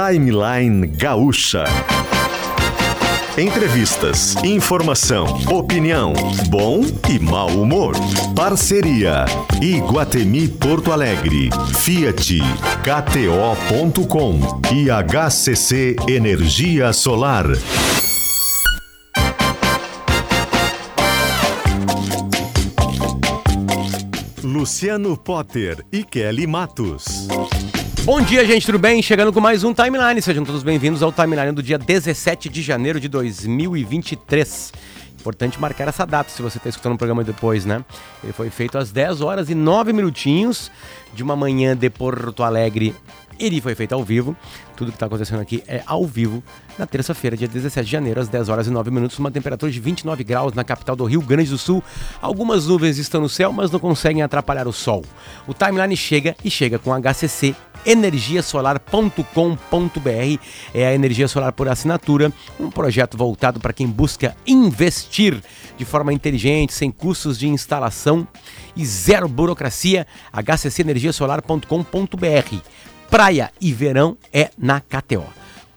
Timeline Gaúcha. Entrevistas, informação, opinião, bom e mau humor. Parceria Iguatemi Porto Alegre, Fiat, KTO.com e HCC Energia Solar. Luciano Potter e Kelly Matos. Bom dia, gente, tudo bem? Chegando com mais um Timeline. Sejam todos bem-vindos ao Timeline do dia 17 de janeiro de 2023. Importante marcar essa data se você está escutando o programa depois, né? Ele foi feito às 10 horas e 9 minutinhos de uma manhã de Porto Alegre. Ele foi feito ao vivo. Tudo que está acontecendo aqui é ao vivo na terça-feira, dia 17 de janeiro, às 10 horas e 9 minutos. Uma temperatura de 29 graus na capital do Rio Grande do Sul. Algumas nuvens estão no céu, mas não conseguem atrapalhar o sol. O timeline chega e chega com HCC energiasolar.com.br é a energia solar por assinatura, um projeto voltado para quem busca investir de forma inteligente, sem custos de instalação e zero burocracia. hccenergiasolar.com.br. Praia e verão é na KTO.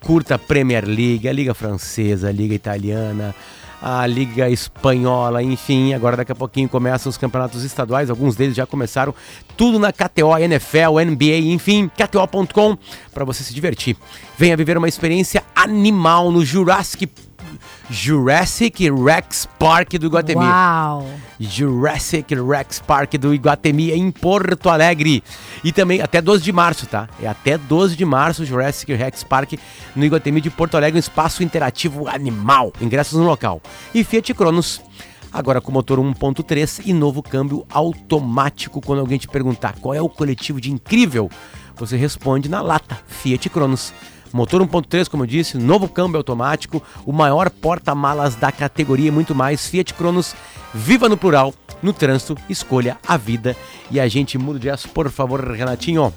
Curta Premier League, a Liga Francesa, a Liga Italiana, a Liga Espanhola, enfim. Agora daqui a pouquinho começam os campeonatos estaduais, alguns deles já começaram. Tudo na KTO, NFL, NBA, enfim, KTO.com para você se divertir. Venha viver uma experiência animal no Jurassic Jurassic Rex Park do Iguatemi. Uau! Jurassic Rex Park do Iguatemi em Porto Alegre. E também até 12 de março, tá? É até 12 de março Jurassic Rex Park no Iguatemi de Porto Alegre, um espaço interativo animal. Ingressos no local. E Fiat Cronos. Agora com motor 1.3 e novo câmbio automático. Quando alguém te perguntar qual é o coletivo de incrível, você responde na lata Fiat Cronos. Motor 1.3, como eu disse, novo câmbio automático, o maior porta-malas da categoria e muito mais. Fiat Cronos, viva no plural, no trânsito, escolha a vida. E a gente muda de aço, por favor, Renatinho.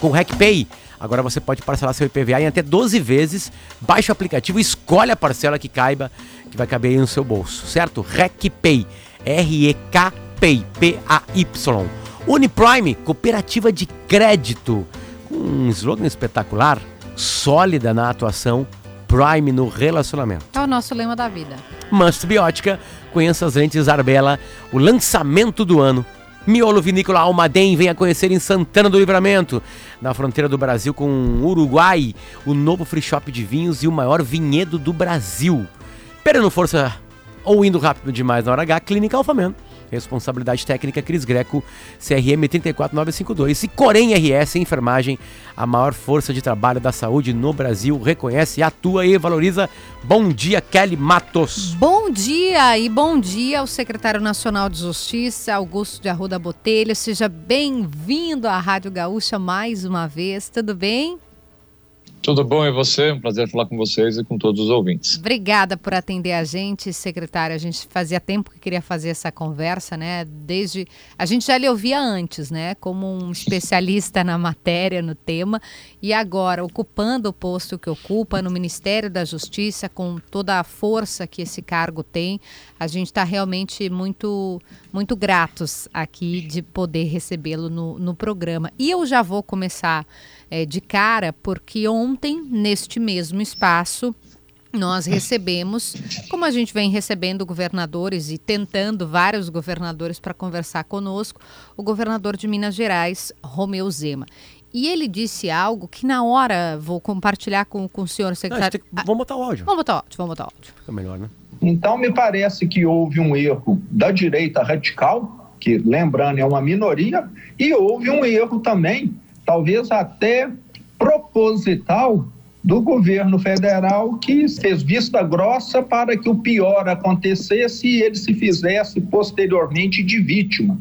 Com o RecPay, agora você pode parcelar seu IPVA em até 12 vezes. Baixe o aplicativo, escolhe a parcela que caiba, que vai caber aí no seu bolso, certo? RecPay, R-E-K-Pay, P-A-Y. Uniprime, cooperativa de crédito um slogan espetacular, sólida na atuação, Prime no relacionamento. É o nosso lema da vida. Must Biótica, conheça as lentes Arbela, o lançamento do ano. Miolo Vinícola Almaden, venha conhecer em Santana do Livramento, na fronteira do Brasil com o Uruguai, o novo free shop de vinhos e o maior vinhedo do Brasil. Perdendo força ou indo rápido demais na hora H, Clínica Alfaman Responsabilidade técnica Cris Greco, CRM 34952 e Corém RS Enfermagem, a maior força de trabalho da saúde no Brasil, reconhece, atua e valoriza. Bom dia, Kelly Matos. Bom dia e bom dia ao secretário nacional de Justiça, Augusto de Arruda Botelho. Seja bem-vindo à Rádio Gaúcha mais uma vez. Tudo bem? Tudo bom e você? Um prazer falar com vocês e com todos os ouvintes. Obrigada por atender a gente, secretário. A gente fazia tempo que queria fazer essa conversa, né? Desde a gente já lhe ouvia antes, né? Como um especialista na matéria, no tema, e agora ocupando o posto que ocupa no Ministério da Justiça, com toda a força que esse cargo tem, a gente está realmente muito, muito gratos aqui de poder recebê-lo no, no programa. E eu já vou começar é, de cara, porque ontem, neste mesmo espaço, nós recebemos, como a gente vem recebendo governadores e tentando vários governadores para conversar conosco, o governador de Minas Gerais, Romeu Zema. E ele disse algo que na hora vou compartilhar com, com o senhor secretário. Não, que... Vamos botar o áudio. Vamos botar o áudio, vamos botar o áudio. Fica melhor, né? Então me parece que houve um erro da direita radical, que lembrando é uma minoria, e houve um erro também talvez até proposital do governo federal que fez vista grossa para que o pior acontecesse e ele se fizesse posteriormente de vítima.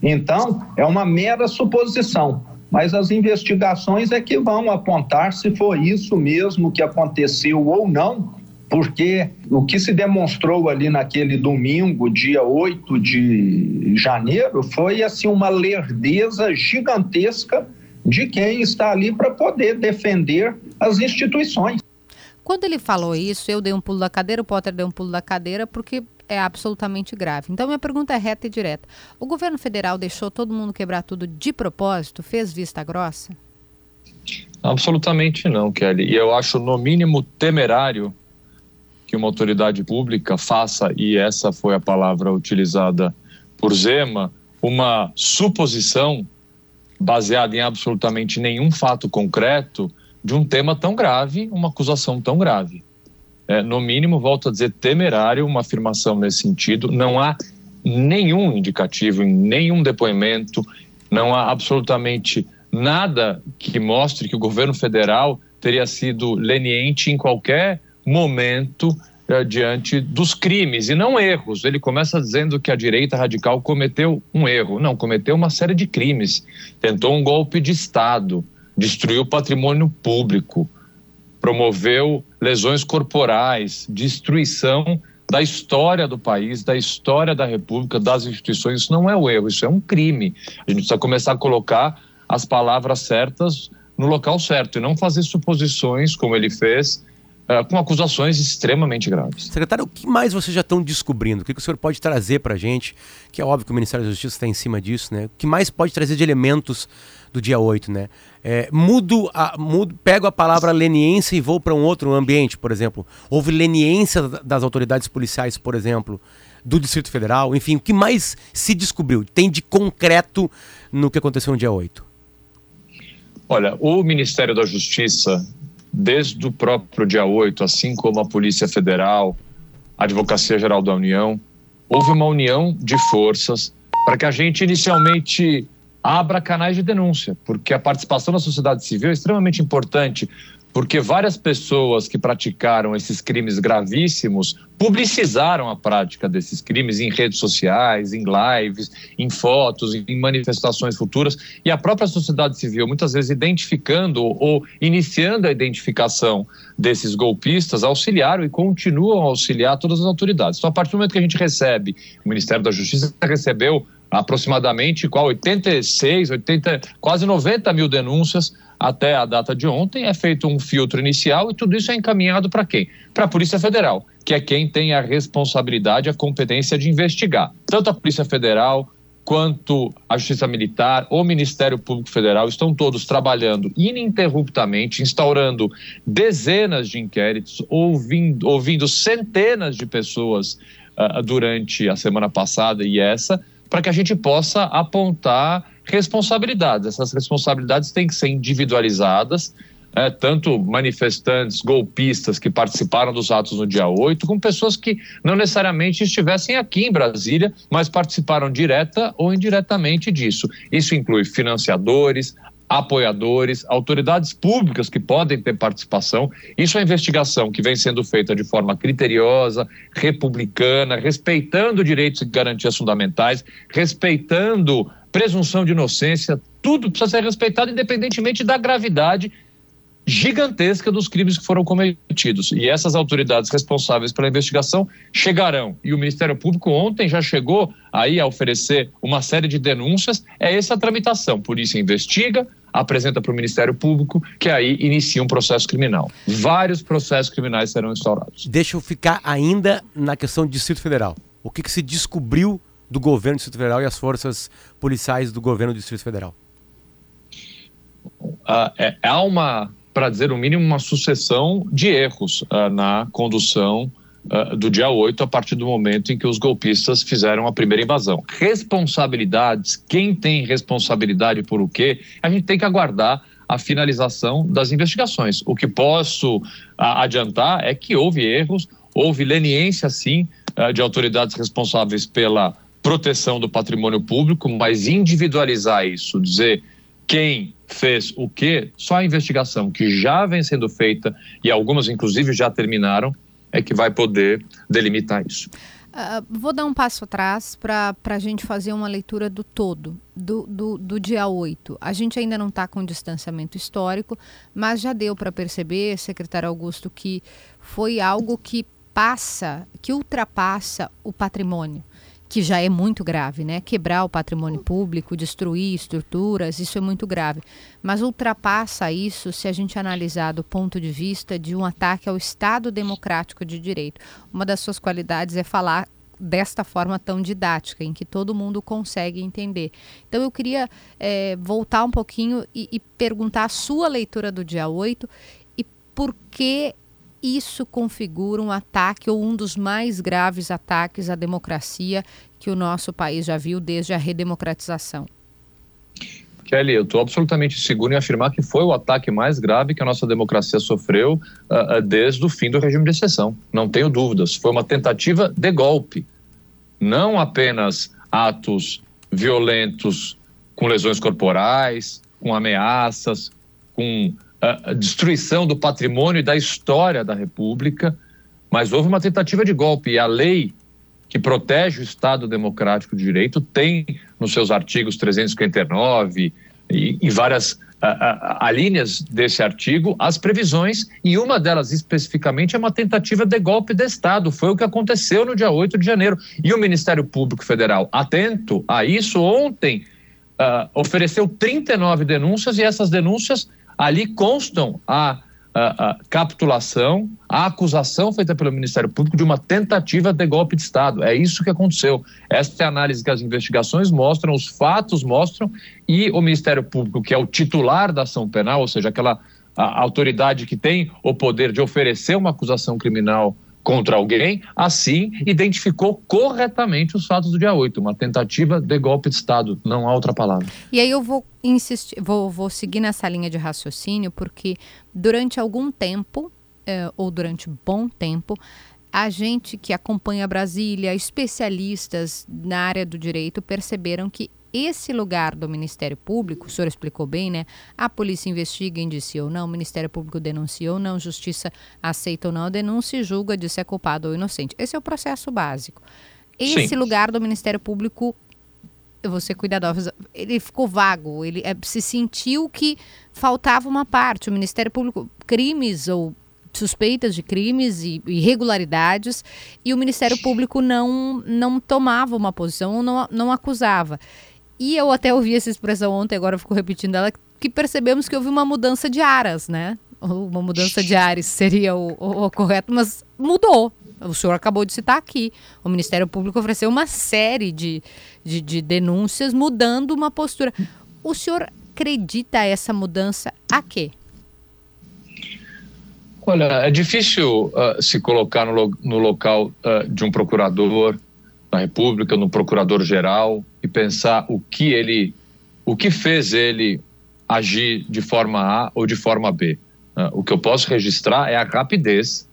Então, é uma mera suposição, mas as investigações é que vão apontar se foi isso mesmo que aconteceu ou não, porque o que se demonstrou ali naquele domingo, dia 8 de janeiro, foi assim uma lerdeza gigantesca de quem está ali para poder defender as instituições. Quando ele falou isso, eu dei um pulo da cadeira, o Potter deu um pulo da cadeira, porque é absolutamente grave. Então, minha pergunta é reta e direta. O governo federal deixou todo mundo quebrar tudo de propósito? Fez vista grossa? Absolutamente não, Kelly. E eu acho, no mínimo, temerário que uma autoridade pública faça, e essa foi a palavra utilizada por Zema, uma suposição baseada em absolutamente nenhum fato concreto de um tema tão grave, uma acusação tão grave. É, no mínimo, volto a dizer, temerário uma afirmação nesse sentido. Não há nenhum indicativo em nenhum depoimento, não há absolutamente nada que mostre que o governo federal teria sido leniente em qualquer momento diante dos crimes e não erros. Ele começa dizendo que a direita radical cometeu um erro. Não, cometeu uma série de crimes. Tentou um golpe de Estado, destruiu patrimônio público, promoveu lesões corporais, destruição da história do país, da história da República, das instituições. Isso não é o erro, isso é um crime. A gente precisa começar a colocar as palavras certas no local certo e não fazer suposições, como ele fez, uh, com acusações extremamente graves. Secretário, o que mais vocês já estão descobrindo? O que, que o senhor pode trazer para a gente? Que é óbvio que o Ministério da Justiça está em cima disso, né? O que mais pode trazer de elementos do dia 8, né? É, mudo, a, mudo, pego a palavra leniência e vou para um outro ambiente, por exemplo. Houve leniência das autoridades policiais, por exemplo, do Distrito Federal. Enfim, o que mais se descobriu? Tem de concreto no que aconteceu no dia 8? Olha, o Ministério da Justiça desde o próprio dia 8, assim como a Polícia Federal, a Advocacia Geral da União, houve uma união de forças para que a gente inicialmente abra canais de denúncia, porque a participação da sociedade civil é extremamente importante porque várias pessoas que praticaram esses crimes gravíssimos publicizaram a prática desses crimes em redes sociais, em lives, em fotos, em manifestações futuras, e a própria sociedade civil, muitas vezes identificando ou iniciando a identificação desses golpistas, auxiliaram e continuam a auxiliar todas as autoridades. Então, a partir do momento que a gente recebe, o Ministério da Justiça recebeu aproximadamente qual 86, 80, quase 90 mil denúncias até a data de ontem, é feito um filtro inicial e tudo isso é encaminhado para quem? Para a Polícia Federal, que é quem tem a responsabilidade, a competência de investigar. Tanto a Polícia Federal quanto a Justiça Militar, o Ministério Público Federal estão todos trabalhando ininterruptamente, instaurando dezenas de inquéritos, ouvindo, ouvindo centenas de pessoas uh, durante a semana passada e essa, para que a gente possa apontar responsabilidades. Essas responsabilidades têm que ser individualizadas, é, tanto manifestantes, golpistas que participaram dos atos no dia 8, como pessoas que não necessariamente estivessem aqui em Brasília, mas participaram direta ou indiretamente disso. Isso inclui financiadores, apoiadores, autoridades públicas que podem ter participação. Isso é investigação que vem sendo feita de forma criteriosa, republicana, respeitando direitos e garantias fundamentais, respeitando presunção de inocência, tudo precisa ser respeitado independentemente da gravidade gigantesca dos crimes que foram cometidos. E essas autoridades responsáveis pela investigação chegarão. E o Ministério Público ontem já chegou aí a oferecer uma série de denúncias. É essa a tramitação. Polícia investiga, apresenta para o Ministério Público, que aí inicia um processo criminal. Vários processos criminais serão instaurados. Deixa eu ficar ainda na questão do Distrito Federal. O que, que se descobriu do governo do Distrito Federal e as forças policiais do governo do Distrito Federal? Uh, é, há uma, para dizer o mínimo, uma sucessão de erros uh, na condução uh, do dia 8, a partir do momento em que os golpistas fizeram a primeira invasão. Responsabilidades, quem tem responsabilidade por o quê, a gente tem que aguardar a finalização das investigações. O que posso adiantar é que houve erros, houve leniência, sim, de autoridades responsáveis pela proteção do patrimônio público, mas individualizar isso, dizer quem fez o quê, só a investigação que já vem sendo feita e algumas inclusive já terminaram, é que vai poder delimitar isso. Uh, vou dar um passo atrás para a gente fazer uma leitura do todo, do, do, do dia 8. A gente ainda não está com distanciamento histórico, mas já deu para perceber, secretário Augusto, que foi algo que passa, que ultrapassa o patrimônio que já é muito grave, né? Quebrar o patrimônio público, destruir estruturas, isso é muito grave. Mas ultrapassa isso se a gente analisar do ponto de vista de um ataque ao Estado democrático de direito. Uma das suas qualidades é falar desta forma tão didática, em que todo mundo consegue entender. Então eu queria é, voltar um pouquinho e, e perguntar a sua leitura do dia 8 e por que isso configura um ataque ou um dos mais graves ataques à democracia que o nosso país já viu desde a redemocratização. Kelly, eu estou absolutamente seguro em afirmar que foi o ataque mais grave que a nossa democracia sofreu uh, desde o fim do regime de exceção. Não tenho dúvidas. Foi uma tentativa de golpe. Não apenas atos violentos com lesões corporais, com ameaças, com uh, destruição do patrimônio e da história da República, mas houve uma tentativa de golpe. E a lei que protege o Estado Democrático de Direito, tem nos seus artigos 359 e, e várias a, a, linhas desse artigo as previsões, e uma delas especificamente é uma tentativa de golpe de Estado. Foi o que aconteceu no dia 8 de janeiro. E o Ministério Público Federal, atento a isso, ontem uh, ofereceu 39 denúncias, e essas denúncias ali constam a a, a, capitulação, a acusação feita pelo Ministério Público de uma tentativa de golpe de Estado. É isso que aconteceu. Esta é a análise que as investigações mostram, os fatos mostram, e o Ministério Público, que é o titular da ação penal, ou seja, aquela autoridade que tem o poder de oferecer uma acusação criminal contra alguém, assim identificou corretamente os fatos do dia 8, uma tentativa de golpe de Estado, não há outra palavra. E aí eu vou insistir, vou, vou seguir nessa linha de raciocínio, porque durante algum tempo, eh, ou durante bom tempo, a gente que acompanha Brasília, especialistas na área do direito, perceberam que esse lugar do Ministério Público, o senhor explicou bem, né? A polícia investiga, indicia ou não, o Ministério Público denuncia ou não, justiça aceita ou não a denúncia e julga de se é culpado ou inocente. Esse é o processo básico. Esse Sim. lugar do Ministério Público, ser cuidadosa, ele ficou vago, ele é, se sentiu que faltava uma parte. O Ministério Público, crimes ou suspeitas de crimes e irregularidades e o Ministério Público não, não tomava uma posição ou não, não acusava. E eu até ouvi essa expressão ontem, agora fico repetindo ela, que percebemos que houve uma mudança de aras, né? Uma mudança de ares seria o, o, o correto, mas mudou. O senhor acabou de citar aqui. O Ministério Público ofereceu uma série de, de, de denúncias mudando uma postura. O senhor acredita essa mudança a quê? Olha, é difícil uh, se colocar no, lo no local uh, de um procurador na República, no Procurador-Geral e pensar o que ele, o que fez ele agir de forma A ou de forma B. Uh, o que eu posso registrar é a rapidez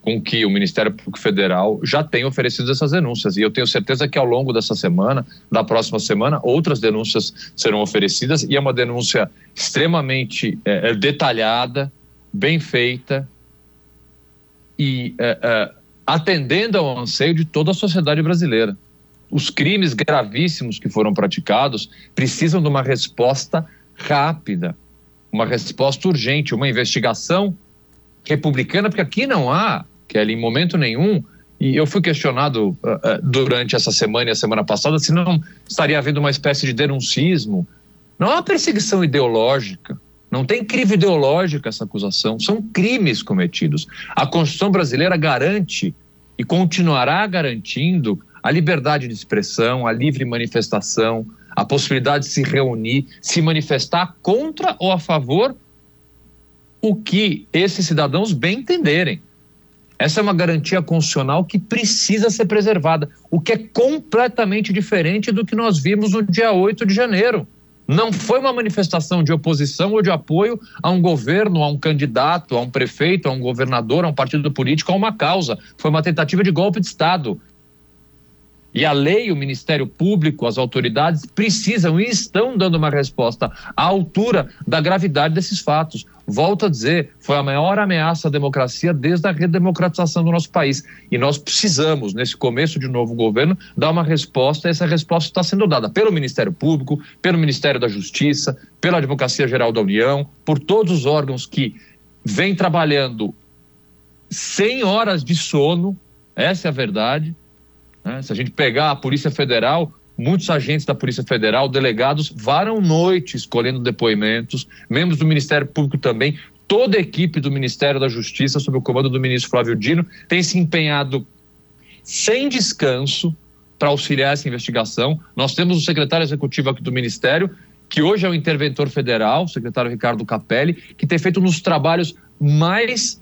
com que o Ministério Público Federal já tem oferecido essas denúncias. E eu tenho certeza que ao longo dessa semana, da próxima semana, outras denúncias serão oferecidas. E é uma denúncia extremamente é, detalhada, bem feita e é, é, atendendo ao anseio de toda a sociedade brasileira. Os crimes gravíssimos que foram praticados precisam de uma resposta rápida, uma resposta urgente, uma investigação republicana, porque aqui não há, Kelly, em momento nenhum, e eu fui questionado uh, uh, durante essa semana e a semana passada se não estaria havendo uma espécie de denuncismo. Não há perseguição ideológica. Não tem crime ideológico essa acusação, são crimes cometidos. A Constituição brasileira garante e continuará garantindo a liberdade de expressão, a livre manifestação, a possibilidade de se reunir, se manifestar contra ou a favor o que esses cidadãos bem entenderem. Essa é uma garantia constitucional que precisa ser preservada, o que é completamente diferente do que nós vimos no dia 8 de janeiro. Não foi uma manifestação de oposição ou de apoio a um governo, a um candidato, a um prefeito, a um governador, a um partido político, a uma causa. Foi uma tentativa de golpe de Estado. E a lei, o Ministério Público, as autoridades precisam e estão dando uma resposta à altura da gravidade desses fatos. Volto a dizer, foi a maior ameaça à democracia desde a redemocratização do nosso país. E nós precisamos, nesse começo de novo governo, dar uma resposta. E essa resposta está sendo dada pelo Ministério Público, pelo Ministério da Justiça, pela Advocacia Geral da União, por todos os órgãos que vêm trabalhando sem horas de sono. Essa é a verdade né? Se a gente pegar a Polícia Federal, muitos agentes da Polícia Federal, delegados, varam noite escolhendo depoimentos, membros do Ministério Público também, toda a equipe do Ministério da Justiça, sob o comando do ministro Flávio Dino, tem se empenhado sem descanso para auxiliar essa investigação. Nós temos o secretário executivo aqui do Ministério, que hoje é o interventor federal, o secretário Ricardo Capelli, que tem feito um dos trabalhos mais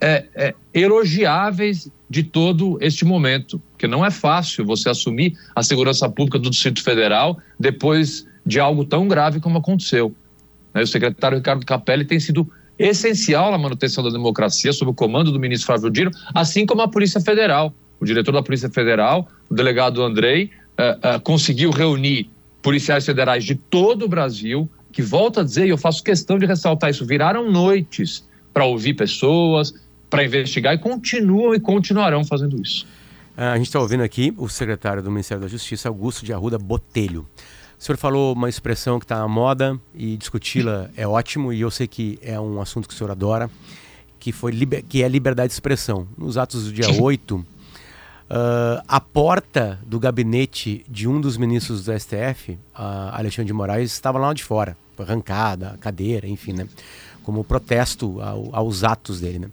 é, é, elogiáveis de todo este momento, porque não é fácil você assumir a segurança pública do Distrito Federal depois de algo tão grave como aconteceu. Né, o secretário Ricardo Capelli tem sido essencial na manutenção da democracia, sob o comando do ministro Flávio Dino, assim como a Polícia Federal. O diretor da Polícia Federal, o delegado Andrei, uh, uh, conseguiu reunir policiais federais de todo o Brasil, que volta a dizer, e eu faço questão de ressaltar isso, viraram noites para ouvir pessoas, para investigar e continuam e continuarão fazendo isso. Ah, a gente está ouvindo aqui o secretário do Ministério da Justiça, Augusto de Arruda Botelho. O senhor falou uma expressão que está na moda e discuti-la é ótimo e eu sei que é um assunto que o senhor adora, que, foi, que é liberdade de expressão. Nos atos do dia 8, uh, ah, a porta do gabinete de um dos ministros do STF, uh, Alexandre de Moraes, estava lá de fora, foi arrancada, cadeira, enfim, né? como protesto ao, aos atos dele. Né?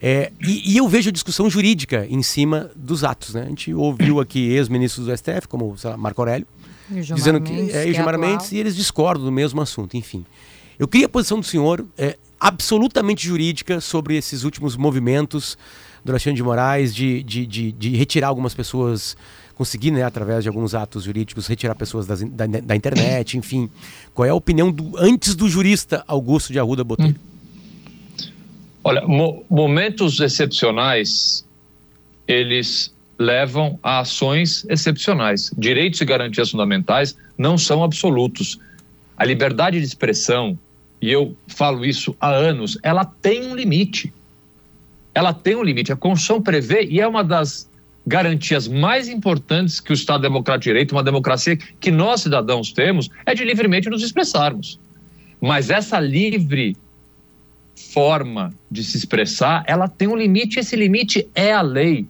É, e, e, eu vejo discussão jurídica em cima dos atos. Né? A gente ouviu aqui ex-ministros do STF, como lá, Marco Aurélio, dizendo que Mendes, é, e Gilmar é Mendes, e eles discordam do mesmo assunto, enfim. Eu queria a posição do senhor é, absolutamente jurídica sobre esses últimos movimentos do Alexandre de Moraes de, de, de, de retirar algumas pessoas, conseguir, né, através de alguns atos jurídicos, retirar pessoas das, da, da, internet, enfim. Qual é a opinião do, antes do jurista Augusto de Arruda Botelho? Olha, mo momentos excepcionais, eles levam a ações excepcionais. Direitos e garantias fundamentais não são absolutos. A liberdade de expressão, e eu falo isso há anos, ela tem um limite. Ela tem um limite. A Constituição prevê, e é uma das garantias mais importantes que o Estado Democrático de Direito, uma democracia que nós cidadãos temos, é de livremente nos expressarmos. Mas essa livre forma de se expressar, ela tem um limite, esse limite é a lei.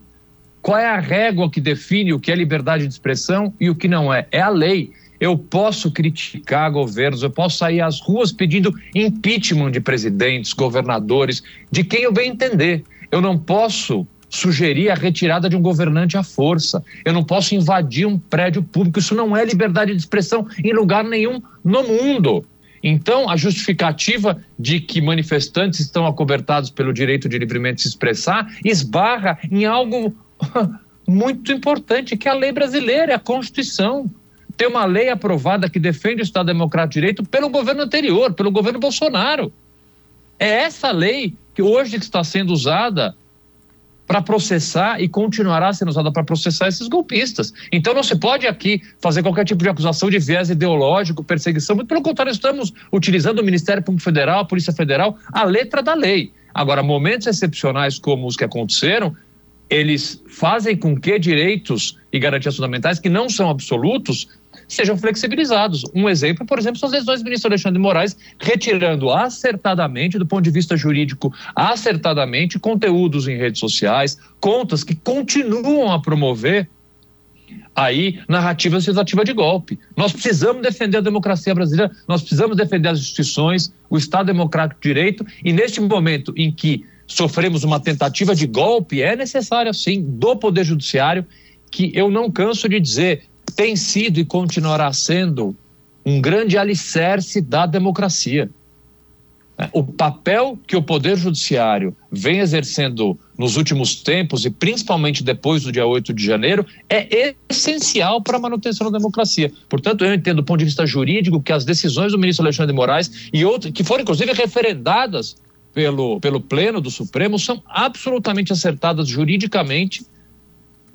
Qual é a régua que define o que é liberdade de expressão e o que não é? É a lei. Eu posso criticar governos, eu posso sair às ruas pedindo impeachment de presidentes, governadores, de quem eu bem entender. Eu não posso sugerir a retirada de um governante à força. Eu não posso invadir um prédio público. Isso não é liberdade de expressão em lugar nenhum no mundo. Então, a justificativa de que manifestantes estão acobertados pelo direito de livremente se expressar esbarra em algo muito importante, que é a lei brasileira, é a Constituição. Tem uma lei aprovada que defende o Estado Democrático de Direito pelo governo anterior, pelo governo Bolsonaro. É essa lei que hoje está sendo usada para processar e continuará sendo usada para processar esses golpistas. Então não se pode aqui fazer qualquer tipo de acusação de viés ideológico, perseguição, muito pelo contrário, estamos utilizando o Ministério Público Federal, a Polícia Federal, a letra da lei. Agora, momentos excepcionais como os que aconteceram, eles fazem com que direitos e garantias fundamentais que não são absolutos sejam flexibilizados. Um exemplo, por exemplo, são as decisões do ministro Alexandre Moraes retirando acertadamente, do ponto de vista jurídico, acertadamente, conteúdos em redes sociais, contas que continuam a promover aí narrativa legislativa de golpe. Nós precisamos defender a democracia brasileira, nós precisamos defender as instituições, o Estado Democrático de Direito, e neste momento em que sofremos uma tentativa de golpe, é necessário, sim, do Poder Judiciário, que eu não canso de dizer, tem sido e continuará sendo um grande alicerce da democracia. O papel que o Poder Judiciário vem exercendo nos últimos tempos, e principalmente depois do dia 8 de janeiro, é essencial para a manutenção da democracia. Portanto, eu entendo do ponto de vista jurídico que as decisões do ministro Alexandre de Moraes e outras, que foram inclusive referendadas pelo, pelo Pleno do Supremo, são absolutamente acertadas juridicamente,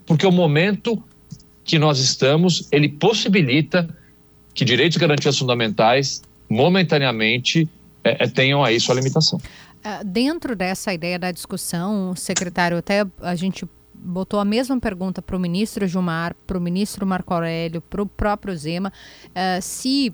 porque o momento que nós estamos, ele possibilita que direitos e garantias fundamentais, momentaneamente, é, é, tenham aí sua limitação. Uh, dentro dessa ideia da discussão, secretário, até a gente botou a mesma pergunta para o ministro Gilmar, para o ministro Marco Aurélio, para o próprio Zema, uh, se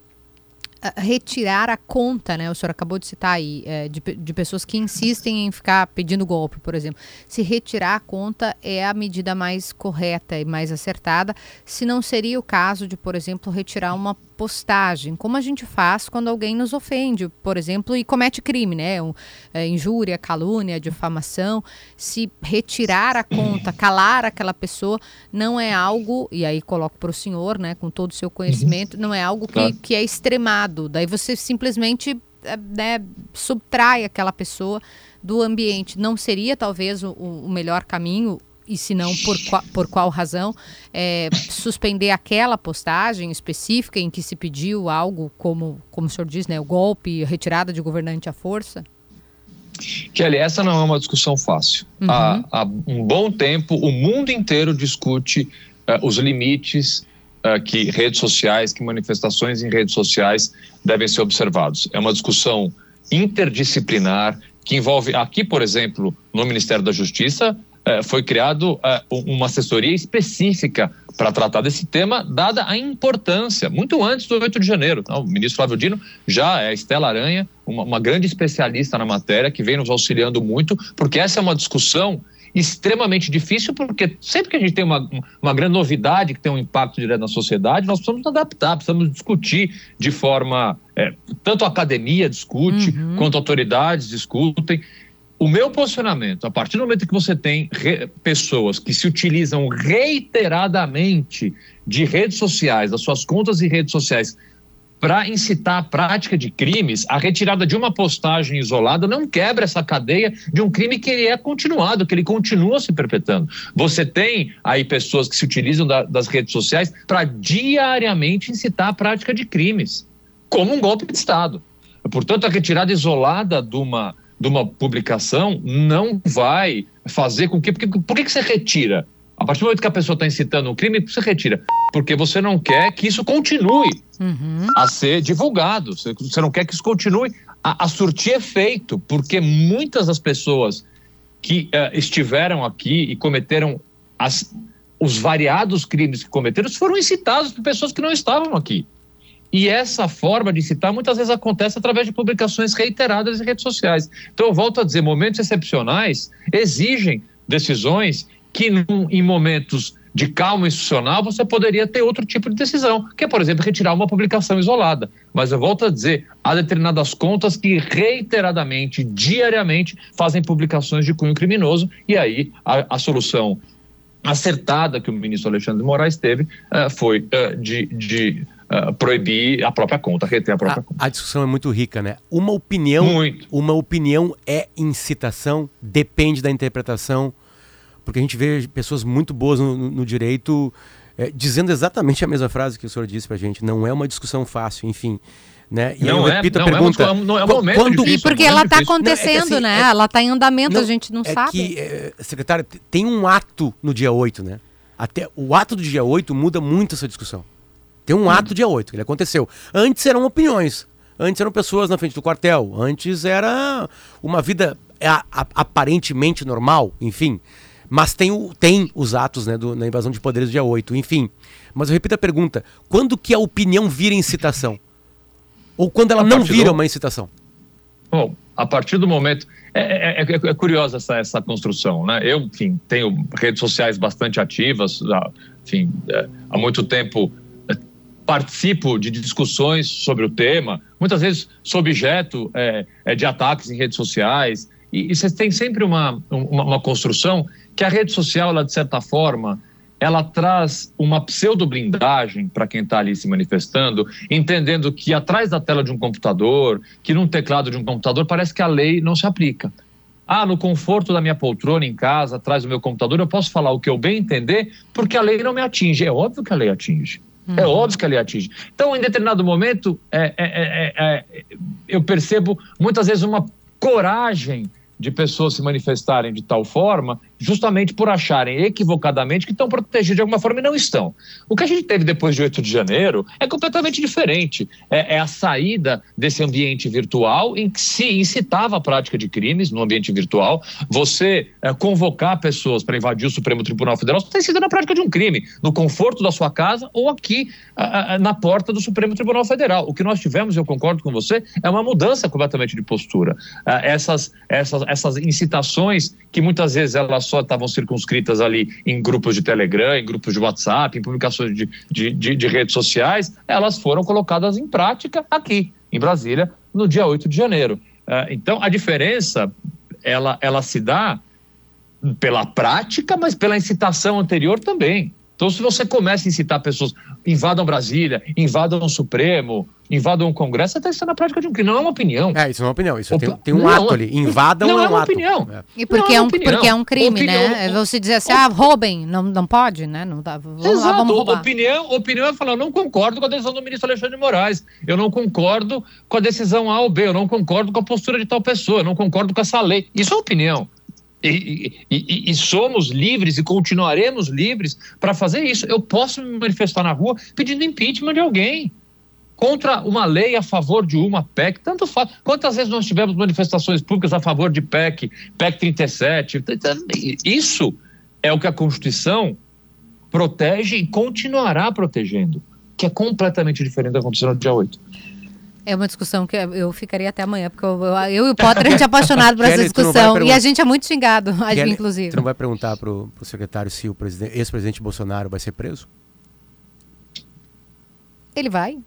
retirar a conta, né? O senhor acabou de citar aí, é, de, de pessoas que insistem em ficar pedindo golpe, por exemplo. Se retirar a conta é a medida mais correta e mais acertada, se não seria o caso de, por exemplo, retirar uma postagem, como a gente faz quando alguém nos ofende, por exemplo, e comete crime, né? Um, é, injúria, calúnia, difamação. Se retirar a conta, calar aquela pessoa, não é algo, e aí coloco para o senhor, né, com todo o seu conhecimento, não é algo que, que é extremado. Daí você simplesmente é, né, subtrai aquela pessoa do ambiente. Não seria talvez o, o melhor caminho e se não, por, qual, por qual razão, é, suspender aquela postagem específica em que se pediu algo como, como o senhor diz, né, o golpe, retirada de governante à força? Kelly, essa não é uma discussão fácil. Uhum. Há, há, um bom tempo, o mundo inteiro discute uh, os limites uh, que redes sociais, que manifestações em redes sociais devem ser observados. É uma discussão interdisciplinar que envolve, aqui, por exemplo, no Ministério da Justiça, foi criado é, uma assessoria específica para tratar desse tema, dada a importância, muito antes do 8 de janeiro. Então, o ministro Flávio Dino já é Estela Aranha, uma, uma grande especialista na matéria, que vem nos auxiliando muito, porque essa é uma discussão extremamente difícil, porque sempre que a gente tem uma, uma grande novidade que tem um impacto direto na sociedade, nós precisamos adaptar, precisamos discutir de forma. É, tanto a academia discute, uhum. quanto autoridades discutem o meu posicionamento, a partir do momento que você tem pessoas que se utilizam reiteradamente de redes sociais, das suas contas e redes sociais, para incitar a prática de crimes, a retirada de uma postagem isolada não quebra essa cadeia de um crime que ele é continuado, que ele continua se perpetuando. Você tem aí pessoas que se utilizam da, das redes sociais para diariamente incitar a prática de crimes, como um golpe de Estado. Portanto, a retirada isolada de uma de uma publicação não vai fazer com que. Porque, por que, que você retira? A partir do momento que a pessoa está incitando um crime, você retira. Porque você não quer que isso continue uhum. a ser divulgado. Você não quer que isso continue a, a surtir efeito. Porque muitas das pessoas que uh, estiveram aqui e cometeram as, os variados crimes que cometeram foram incitados por pessoas que não estavam aqui. E essa forma de citar muitas vezes acontece através de publicações reiteradas em redes sociais. Então, eu volto a dizer: momentos excepcionais exigem decisões que, em momentos de calma institucional, você poderia ter outro tipo de decisão, que é, por exemplo, retirar uma publicação isolada. Mas eu volto a dizer: há determinadas contas que reiteradamente, diariamente, fazem publicações de cunho criminoso, e aí a, a solução acertada que o ministro Alexandre de Moraes teve uh, foi uh, de, de uh, proibir a própria conta, reter a própria a, conta. A discussão é muito rica, né? Uma opinião, muito. uma opinião é incitação, depende da interpretação, porque a gente vê pessoas muito boas no, no, direito é, dizendo exatamente a mesma frase que o senhor disse pra gente. Não é uma discussão fácil, enfim. Né? E não eu é, repito é, a pergunta. É, não é um momento quando, difícil, e porque ela está acontecendo, é, é assim, né? É ela está em andamento, não, a gente não é sabe. Que, é, secretário, tem um ato no dia 8, né? Até o ato do dia 8 muda muito essa discussão. Tem um ato dia 8, que ele aconteceu. Antes eram opiniões. Antes eram pessoas na frente do quartel. Antes era uma vida aparentemente normal, enfim. Mas tem, o, tem os atos né, do, na invasão de poderes do dia 8, enfim. Mas eu repito a pergunta: quando que a opinião vira incitação? Ou quando ela a não vira do... uma incitação? Bom, a partir do momento. É, é, é, é, curiosa essa, essa construção, né? Eu, enfim, tenho redes sociais bastante ativas, enfim, é, há muito tempo participo de discussões sobre o tema, muitas vezes sou objeto é, é, de ataques em redes sociais, e, e você tem sempre uma, uma, uma, construção que a rede social, ela, de certa forma, ela traz uma pseudo-blindagem para quem está ali se manifestando, entendendo que atrás da tela de um computador, que num teclado de um computador, parece que a lei não se aplica. Ah, no conforto da minha poltrona em casa, atrás do meu computador, eu posso falar o que eu bem entender, porque a lei não me atinge. É óbvio que a lei atinge. É óbvio que ele atinge. Então, em determinado momento, é, é, é, é, eu percebo muitas vezes uma coragem de pessoas se manifestarem de tal forma justamente por acharem equivocadamente que estão protegidos de alguma forma e não estão. O que a gente teve depois de 8 de janeiro é completamente diferente. É, é a saída desse ambiente virtual em que se incitava a prática de crimes no ambiente virtual. Você é, convocar pessoas para invadir o Supremo Tribunal Federal tem sido na prática de um crime, no conforto da sua casa ou aqui a, a, na porta do Supremo Tribunal Federal. O que nós tivemos, eu concordo com você, é uma mudança completamente de postura. essas, essas, essas incitações que muitas vezes elas só estavam circunscritas ali em grupos de Telegram, em grupos de WhatsApp, em publicações de, de, de, de redes sociais, elas foram colocadas em prática aqui, em Brasília, no dia 8 de janeiro. Uh, então, a diferença, ela, ela se dá pela prática, mas pela incitação anterior também. Então, se você começa a incitar pessoas, invadam Brasília, invadam o Supremo, invadam o Congresso, está incitando a prática de um crime. Não é uma opinião. É, isso não é uma opinião. Isso tem, tem, um não, ato ali. Invadam não é, é uma ato. opinião. É. E porque, é, é um, opinião. porque é um crime, Opinião- né? Você dizer assim, ah, roubem, não, não pode, né? Não dá, vamos lá, Exato. vamos roubar. Opinião, opinião é falar, eu não concordo com a decisão do ministro Alexandre de Moraes. Eu não concordo com a decisão A ou B. Eu não concordo com a postura de tal pessoa. Eu não concordo com essa lei. Isso é opinião. E, e- e- e somos livres e continuaremos livres para fazer isso. Eu posso me manifestar na rua pedindo impeachment de alguém contra uma lei a favor de uma PEC, tanto faz. Quantas vezes nós tivemos manifestações públicas a favor de PEC, PEC 37? Isso é o que a Constituição protege e continuará protegendo, que é completamente diferente da que aconteceu no dia 8. É uma discussão que eu ficaria até amanhã, porque eu, eu, eu e o Potter, a gente é apaixonado por essa discussão. E a gente é muito xingado, Kelly, inclusive. Tu não vai perguntar pro, pro secretário se o presidente- ex-presidente Bolsonaro vai ser preso? Ele vai.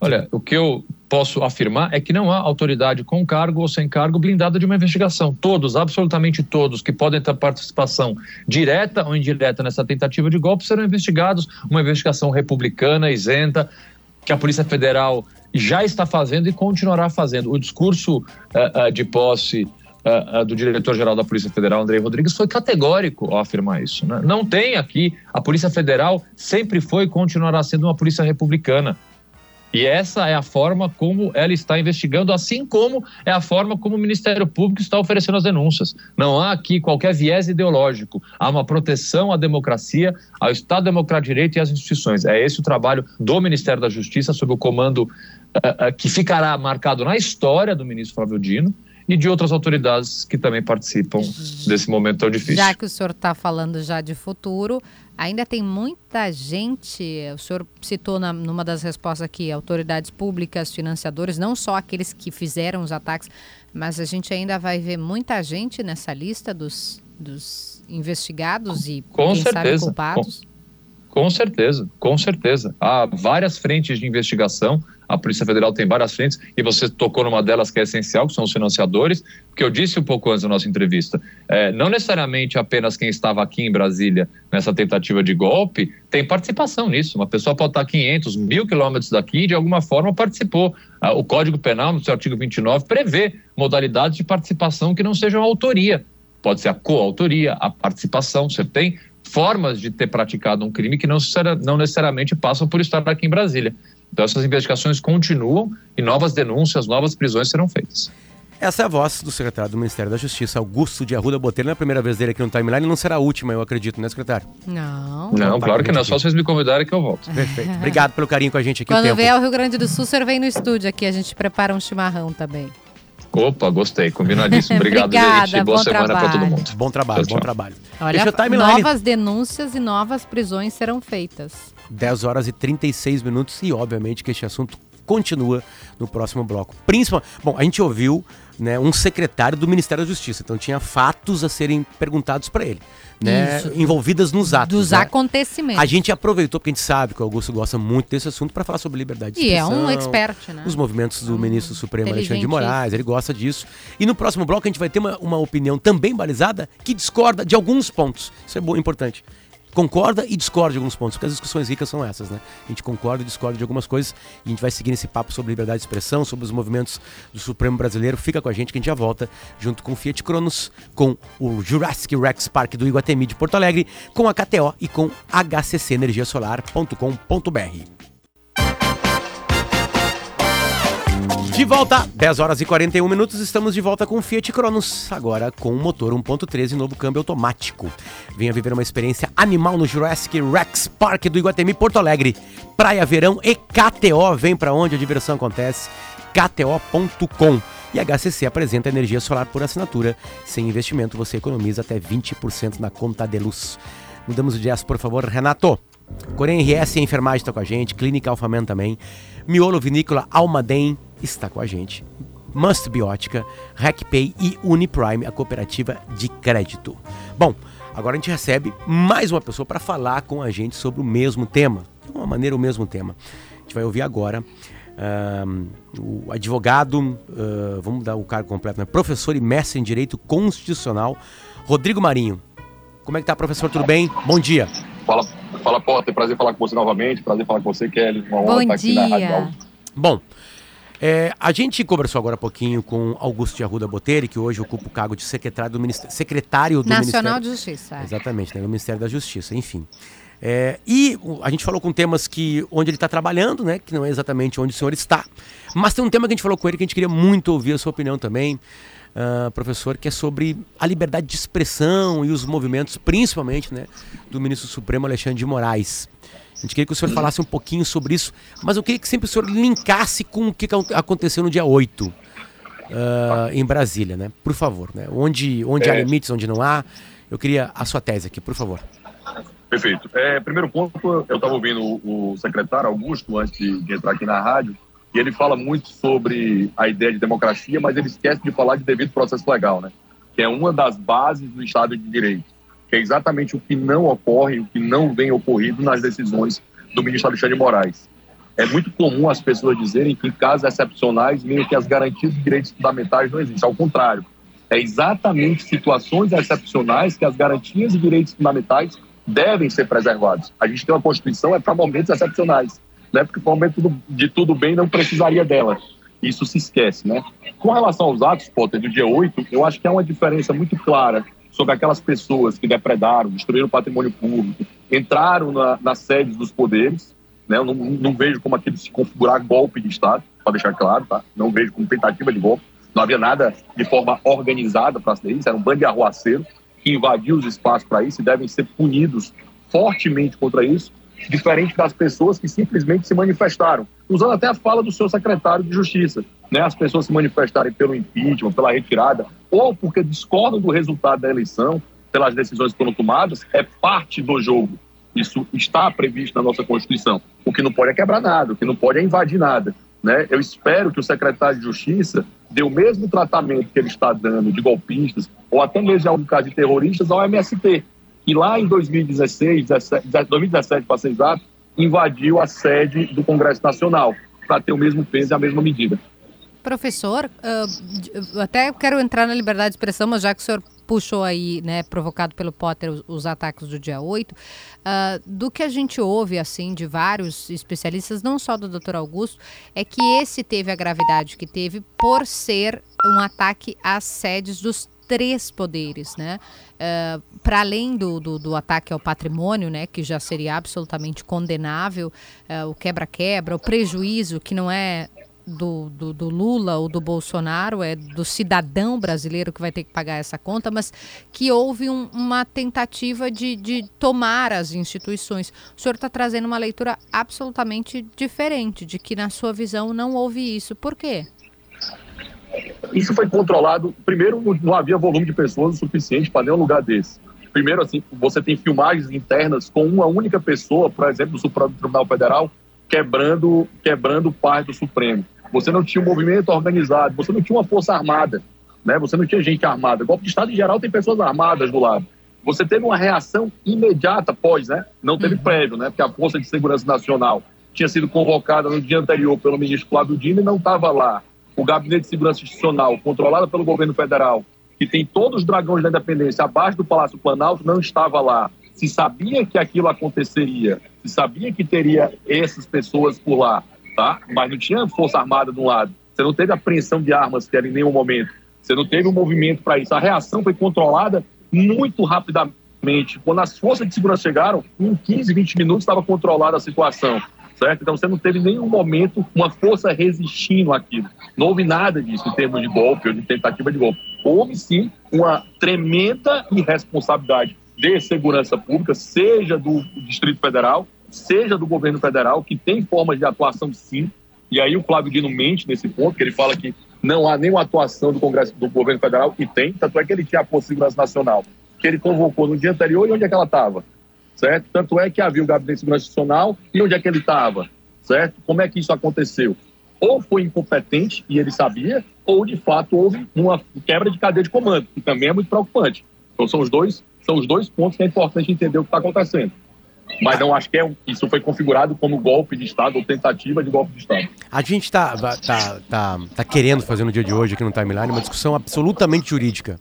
Olha, o que eu posso afirmar é que não há autoridade com cargo ou sem cargo blindada de uma investigação. Todos, absolutamente todos, que podem ter participação direta ou indireta nessa tentativa de golpe serão investigados. Uma investigação republicana, isenta, que a Polícia Federal já está fazendo e continuará fazendo. O discurso eh, eh, de posse eh, do diretor-geral da Polícia Federal, Andrei Rodrigues, foi categórico ao afirmar isso. né? Não tem aqui. A Polícia Federal sempre foi e continuará sendo uma polícia republicana. E essa é a forma como ela está investigando, assim como é a forma como o Ministério Público está oferecendo as denúncias. Não há aqui qualquer viés ideológico. Há uma proteção à democracia, ao Estado Democrático de Direito e às instituições. É esse o trabalho do Ministério da Justiça, sob o comando eh, eh, que ficará marcado na história do ministro Flávio Dino e de outras autoridades que também participam desse momento tão difícil. Já que o senhor está falando já de futuro, ainda tem muita gente, o senhor citou na, numa das respostas aqui, autoridades públicas, financiadores, não só aqueles que fizeram os ataques, mas a gente ainda vai ver muita gente nessa lista dos, dos investigados e, Com quem sabe, certeza. culpados. Com certeza, com certeza. Há várias frentes de investigação. A Polícia Federal tem várias frentes e você tocou numa delas que é essencial, que são os financiadores, porque eu disse um pouco antes da nossa entrevista, é, não necessariamente apenas quem estava aqui em Brasília nessa tentativa de golpe tem participação nisso. Uma pessoa pode estar a 500, mil quilômetros daqui e de alguma forma participou. Ah, O Código Penal, no seu artigo 29, prevê modalidades de participação que não sejam autoria. Pode ser a coautoria, a participação. Você tem formas de ter praticado um crime que não, não necessariamente passam por estar aqui em Brasília. Então, essas investigações continuam e novas denúncias, novas prisões serão feitas. Essa é a voz do secretário do Ministério da Justiça, Augusto de Arruda Botelho. Não é a primeira vez dele aqui no Timeline não será a última, eu acredito, né, secretário? Não. Não, claro que não. É aqui. só vocês me convidarem que eu volto. Perfeito. Obrigado pelo carinho com a gente aqui o Quando tempo. vier ao Rio Grande do Sul, o senhor vem no estúdio aqui, a gente prepara um chimarrão também. Opa, gostei. Combinadíssimo. Obrigado, Obrigada, gente. Boa bom semana para todo trabalho. mundo. Bom trabalho, Tchau, bom tchau. trabalho. Olha, novas denúncias e novas prisões serão feitas. 10 horas e 36 minutos e obviamente que este assunto continua no próximo bloco. Principalmente, bom, a gente ouviu, né, um secretário do Ministério da Justiça, então tinha fatos a serem perguntados para ele, né, Isso. envolvidas nos atos. Dos né? acontecimentos. A gente aproveitou porque a gente sabe que o Augusto gosta muito desse assunto para falar sobre liberdade de E é expressão. um expert, né? Os movimentos do Hum, ministro Supremo Alexandre de. Moraes, ele gosta disso. E no próximo bloco a gente vai ter uma, uma opinião também balizada que discorda de alguns pontos. Isso é bom, importante. Concorda e discorda de alguns pontos, porque as discussões ricas são essas, né? A gente concorda e discorda de algumas coisas e a gente vai seguir esse papo sobre liberdade de expressão, sobre os movimentos do Supremo Brasileiro. Fica com a gente que a gente já volta junto com o Fiat Cronos, com o Jurassic Rex Park do Iguatemi de Porto Alegre, com a KTO e com hccenergiasolar.com.br. De volta, 10 horas e 41 minutos, estamos de volta com o Fiat Cronos, agora com um motor 1.13 e novo câmbio automático. Venha viver uma experiência animal no Jurassic Rex Park do Iguatemi Porto Alegre. Praia, verão e KTO, vem pra onde a diversão acontece, kto.com. E a HCC apresenta energia solar por assinatura. Sem investimento, você economiza até 20% na conta de luz. Mudamos o jazz, por favor, Renato. Corém RS e enfermagem está com a gente, Clínica Alfaman também. Miolo Vinícola Almaden está com a gente. Mustbiótica, RecPay e Uniprime, a cooperativa de crédito. Bom, agora a gente recebe mais uma pessoa para falar com a gente sobre o mesmo tema, de uma maneira o mesmo tema. A gente vai ouvir agora o advogado, uh, vamos dar o cargo completo, né? professor e mestre em Direito Constitucional, Rodrigo Marinho. Como é que tá, professor? Tudo bem? Bom dia. Fala, fala Potter. Prazer falar com você novamente. Prazer falar com você, Kelly. Uma honra Bom estar dia. aqui na Rádio Bom, é, a gente conversou agora um pouquinho com Augusto de Arruda Botelho, que hoje ocupa o cargo de secretário do Ministério, secretário do Nacional Ministério... de Justiça. É. Exatamente, né, no Ministério da Justiça, enfim. É, e a gente falou com temas que onde ele está trabalhando, né? Que não é exatamente onde o senhor está. Mas tem um tema que a gente falou com ele que a gente queria muito ouvir a sua opinião também, uh, professor, que é sobre a liberdade de expressão e os movimentos, principalmente, né, do ministro Supremo Alexandre de Moraes. A gente queria que o senhor falasse um pouquinho sobre isso, mas eu queria que sempre o senhor linkasse com o que aconteceu no dia 8 uh, ah, em Brasília, né? Por favor, né? Onde, onde é. há limites, onde não há. Eu queria a sua tese aqui, por favor. Perfeito. É, primeiro ponto, eu estava ouvindo o, o, secretário Augusto antes de, de, entrar aqui na rádio, e ele fala muito sobre a ideia de democracia, mas ele esquece de falar de devido processo legal, né? Que é uma das bases do Estado de Direito, que é exatamente o que não ocorre, o que não vem ocorrido nas decisões do ministro Alexandre de Moraes. É muito comum as pessoas dizerem que em casos excepcionais, meio que as garantias de direitos fundamentais não existem. Ao contrário, é exatamente situações excepcionais que as garantias de direitos fundamentais devem ser preservados. A gente tem uma Constituição é para momentos excepcionais, né? porque para o momento de tudo bem não precisaria dela. Isso se esquece, né? Com relação aos atos, Potter, do dia 8, eu acho que há uma diferença muito clara sobre aquelas pessoas que depredaram, destruíram o patrimônio público, entraram na, nas sedes dos poderes, né? Eu não, não vejo como aquilo se configurar golpe de Estado, para deixar claro, tá? Não vejo como tentativa de golpe. Não havia nada de forma organizada para isso, era um bando de arruaceiro que invadiu os espaços para isso e devem ser punidos fortemente contra isso, diferente das pessoas que simplesmente se manifestaram, usando até a fala do seu secretário de Justiça, né? As pessoas se manifestarem pelo impeachment, pela retirada, ou porque discordam do resultado da eleição, pelas decisões que foram tomadas, é parte do jogo. Isso está previsto na nossa Constituição. O que não pode é quebrar nada, o que não pode é invadir nada. Né? Eu espero que o secretário de Justiça dê o mesmo tratamento que ele está dando de golpistas, ou até mesmo algum caso de terroristas, ao MST, que lá em 2016, 17, 2017, para ser exato, invadiu a sede do Congresso Nacional, para ter o mesmo peso e a mesma medida. Professor, uh, até quero entrar na liberdade de expressão, mas já que o senhor puxou aí, né, provocado pelo Potter, os, os ataques do dia 8, uh, ah, do que a gente ouve, assim, de vários especialistas, não só do Dr. Augusto, é que esse teve a gravidade que teve por ser um ataque às sedes dos três poderes, né? Uh, Para além do, do, do, ataque ao patrimônio, né, que já seria absolutamente condenável, uh, o quebra-quebra, o prejuízo, que não é do, do, do, Lula ou do Bolsonaro, é do cidadão brasileiro que vai ter que pagar essa conta, mas que houve um, uma tentativa de, de tomar as instituições. O senhor está trazendo uma leitura absolutamente diferente, de que na sua visão não houve isso. Por quê? Isso foi controlado. Primeiro, não havia volume de pessoas o suficiente para nenhum lugar desse. Primeiro, assim, você tem filmagens internas com uma única pessoa, por exemplo, do Supremo Tribunal Federal, quebrando, quebrando parte do Supremo você não tinha um movimento organizado, você não tinha uma força armada, né? você não tinha gente armada. Golpe de Estado, em geral, tem pessoas armadas do lado. Você teve uma reação imediata após, né? não teve uhum. prévio, né? porque a Força de Segurança Nacional tinha sido convocada no dia anterior pelo ministro Flávio Dino e não estava lá. O Gabinete de Segurança Institucional, controlado pelo governo federal, que tem todos os dragões da independência abaixo do Palácio Planalto, não estava lá. Se sabia que aquilo aconteceria, se sabia que teria essas pessoas por lá, tá? Mas não tinha força armada de um lado. Você não teve apreensão de armas que era em nenhum momento. Você não teve um movimento para isso. A reação foi controlada muito rapidamente. Quando as forças de segurança chegaram, em 15, 20 minutos estava controlada a situação. Certo? Então você não teve nenhum momento uma força resistindo àquilo. Não houve nada disso em termos de golpe ou de tentativa de golpe. Houve sim uma tremenda irresponsabilidade de segurança pública, seja do Distrito Federal, seja do governo federal, que tem formas de atuação sim, e aí o Flávio Dino mente nesse ponto, que ele fala que não há nenhuma atuação do Congresso do governo federal, e tem, tanto é que ele tinha a Força de Segurança Nacional, que ele convocou no dia anterior, e onde é que ela estava? Certo? Tanto é que havia o Gabinete de Segurança Nacional, e onde é que ele estava? Certo? Como é que isso aconteceu? ou foi incompetente e ele sabia, ou de fato houve uma quebra de cadeia de comando, que também é muito preocupante. Então são os dois, são os dois pontos que é importante entender o que está acontecendo. Mas não acho que é, isso foi configurado como golpe de Estado ou tentativa de golpe de Estado. A gente está tá, tá, tá querendo fazer no dia de hoje aqui no Timeline uma discussão absolutamente jurídica.